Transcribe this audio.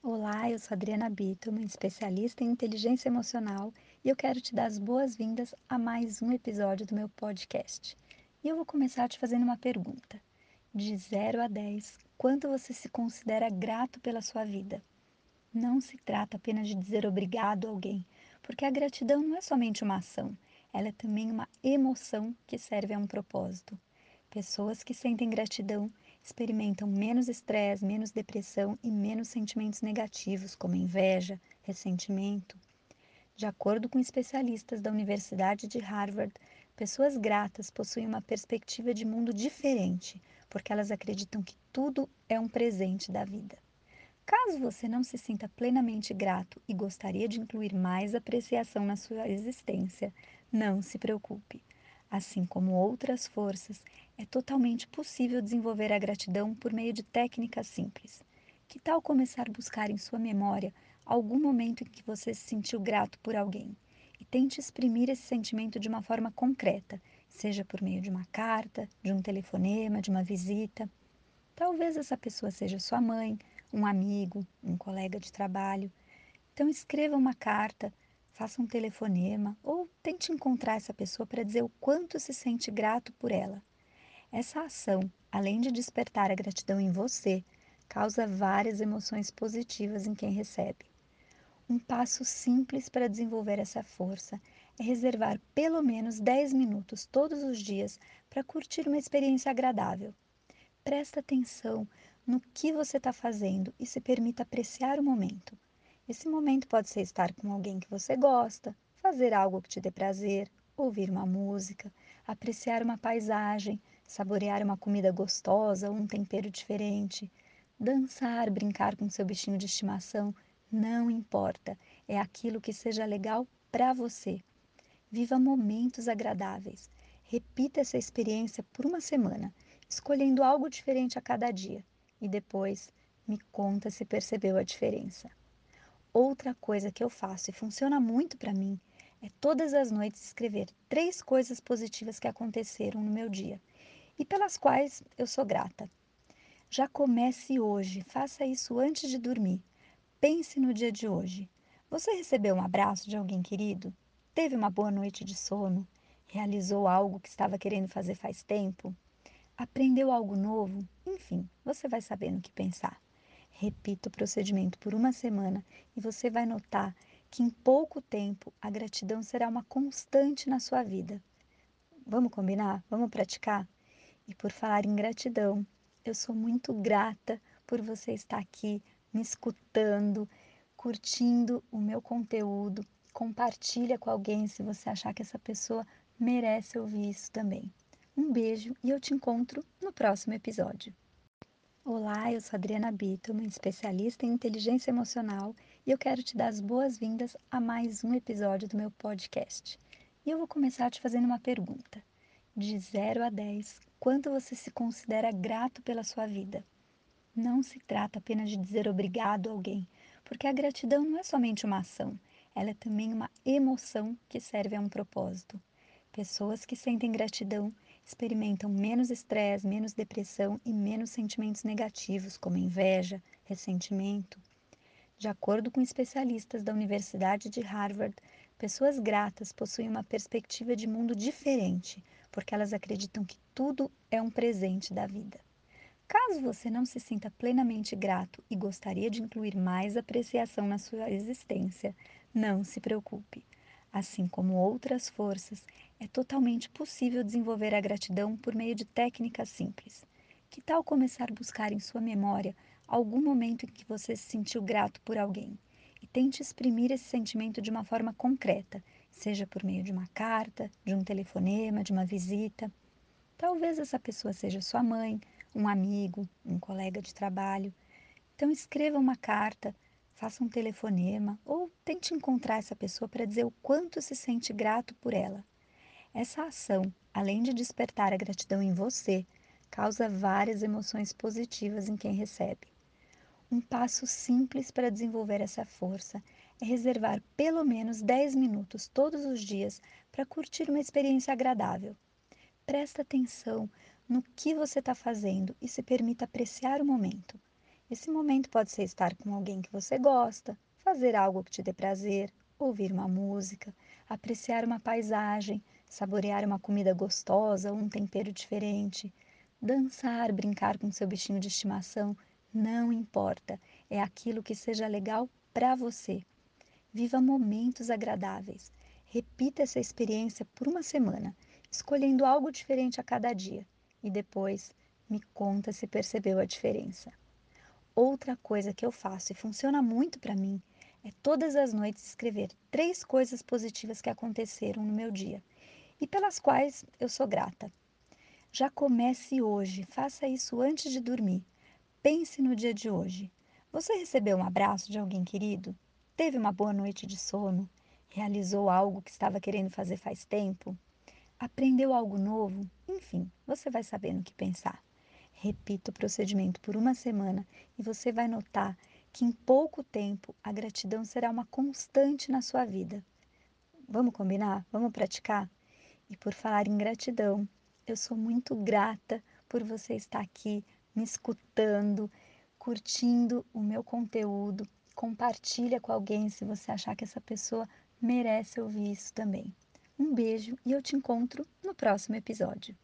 Olá, eu sou Adriana Bittelman, especialista em inteligência emocional, e eu quero te dar as boas-vindas a mais um episódio do meu podcast. E eu vou começar te fazendo uma pergunta. De 0 a 10, quanto você se considera grato pela sua vida? Não se trata apenas de dizer obrigado a alguém, porque a gratidão não é somente uma ação, ela é também uma emoção que serve a um propósito. Pessoas que sentem gratidão experimentam menos estresse, menos depressão e menos sentimentos negativos, como inveja, ressentimento. De acordo com especialistas da Universidade de Harvard, pessoas gratas possuem uma perspectiva de mundo diferente, porque elas acreditam que tudo é um presente da vida. Caso você não se sinta plenamente grato e gostaria de incluir mais apreciação na sua existência, não se preocupe. Assim como outras forças, é totalmente possível desenvolver a gratidão por meio de técnicas simples. Que tal começar a buscar em sua memória algum momento em que você se sentiu grato por alguém? E tente exprimir esse sentimento de uma forma concreta, seja por meio de uma carta, de um telefonema, de uma visita. Talvez essa pessoa seja sua mãe, um amigo, um colega de trabalho. Então escreva uma carta, faça um telefonema ou tente encontrar essa pessoa para dizer o quanto se sente grato por ela. Essa ação, além de despertar a gratidão em você, causa várias emoções positivas em quem recebe. Um passo simples para desenvolver essa força é reservar pelo menos 10 minutos todos os dias para curtir uma experiência agradável. Presta atenção no que você está fazendo e se permita apreciar o momento. Esse momento pode ser estar com alguém que você gosta, fazer algo que te dê prazer, ouvir uma música, apreciar uma paisagem, saborear uma comida gostosa ou um tempero diferente, dançar, brincar com seu bichinho de estimação, não importa, é aquilo que seja legal para você. Viva momentos agradáveis. Repita essa experiência por uma semana, escolhendo algo diferente a cada dia e depois me conta se percebeu a diferença. Outra coisa que eu faço e funciona muito para mim é todas as noites escrever três coisas positivas que aconteceram no meu dia e pelas quais eu sou grata. Já comece hoje, faça isso antes de dormir. Pense no dia de hoje. Você recebeu um abraço de alguém querido? Teve uma boa noite de sono? Realizou algo que estava querendo fazer faz tempo? Aprendeu algo novo? Enfim, você vai saber no que pensar. Repita o procedimento por uma semana e você vai notar que em pouco tempo a gratidão será uma constante na sua vida. Vamos combinar? Vamos praticar? E por falar em gratidão, eu sou muito grata por você estar aqui me escutando, curtindo o meu conteúdo. Compartilha com alguém se você achar que essa pessoa merece ouvir isso também. Um beijo e eu te encontro no próximo episódio. Olá, eu sou Adriana Bittelman, especialista em inteligência emocional, e eu quero te dar as boas-vindas a mais um episódio do meu podcast. E eu vou começar te fazendo uma pergunta. De 0 a 10, quanto você se considera grato pela sua vida? Não se trata apenas de dizer obrigado a alguém, porque a gratidão não é somente uma ação, ela é também uma emoção que serve a um propósito. Pessoas que sentem gratidão experimentam menos estresse, menos depressão e menos sentimentos negativos, como inveja, ressentimento. De acordo com especialistas da Universidade de Harvard, pessoas gratas possuem uma perspectiva de mundo diferente, porque elas acreditam que tudo é um presente da vida. Caso você não se sinta plenamente grato e gostaria de incluir mais apreciação na sua existência, não se preocupe. Assim como outras forças, é totalmente possível desenvolver a gratidão por meio de técnicas simples. Que tal começar a buscar em sua memória algum momento em que você se sentiu grato por alguém? E tente exprimir esse sentimento de uma forma concreta, seja por meio de uma carta, de um telefonema, de uma visita. Talvez essa pessoa seja sua mãe, um amigo, um colega de trabalho. Então escreva uma carta faça um telefonema ou tente encontrar essa pessoa para dizer o quanto se sente grato por ela. Essa ação, além de despertar a gratidão em você, causa várias emoções positivas em quem recebe. Um passo simples para desenvolver essa força é reservar pelo menos 10 minutos todos os dias para curtir uma experiência agradável. Presta atenção no que você está fazendo e se permita apreciar o momento. Esse momento pode ser estar com alguém que você gosta, fazer algo que te dê prazer, ouvir uma música, apreciar uma paisagem, saborear uma comida gostosa ou um tempero diferente, dançar, brincar com seu bichinho de estimação, não importa, é aquilo que seja legal para você. Viva momentos agradáveis. Repita essa experiência por uma semana, escolhendo algo diferente a cada dia e depois me conta se percebeu a diferença. Outra coisa que eu faço e funciona muito para mim é todas as noites escrever três coisas positivas que aconteceram no meu dia e pelas quais eu sou grata. Já comece hoje, faça isso antes de dormir. Pense no dia de hoje. Você recebeu um abraço de alguém querido? Teve uma boa noite de sono? Realizou algo que estava querendo fazer faz tempo? Aprendeu algo novo? Enfim, você vai sabendo o que pensar. Repita o procedimento por uma semana e você vai notar que em pouco tempo a gratidão será uma constante na sua vida. Vamos combinar? Vamos praticar? E por falar em gratidão, eu sou muito grata por você estar aqui me escutando, curtindo o meu conteúdo. Compartilha com alguém se você achar que essa pessoa merece ouvir isso também. Um beijo e eu te encontro no próximo episódio.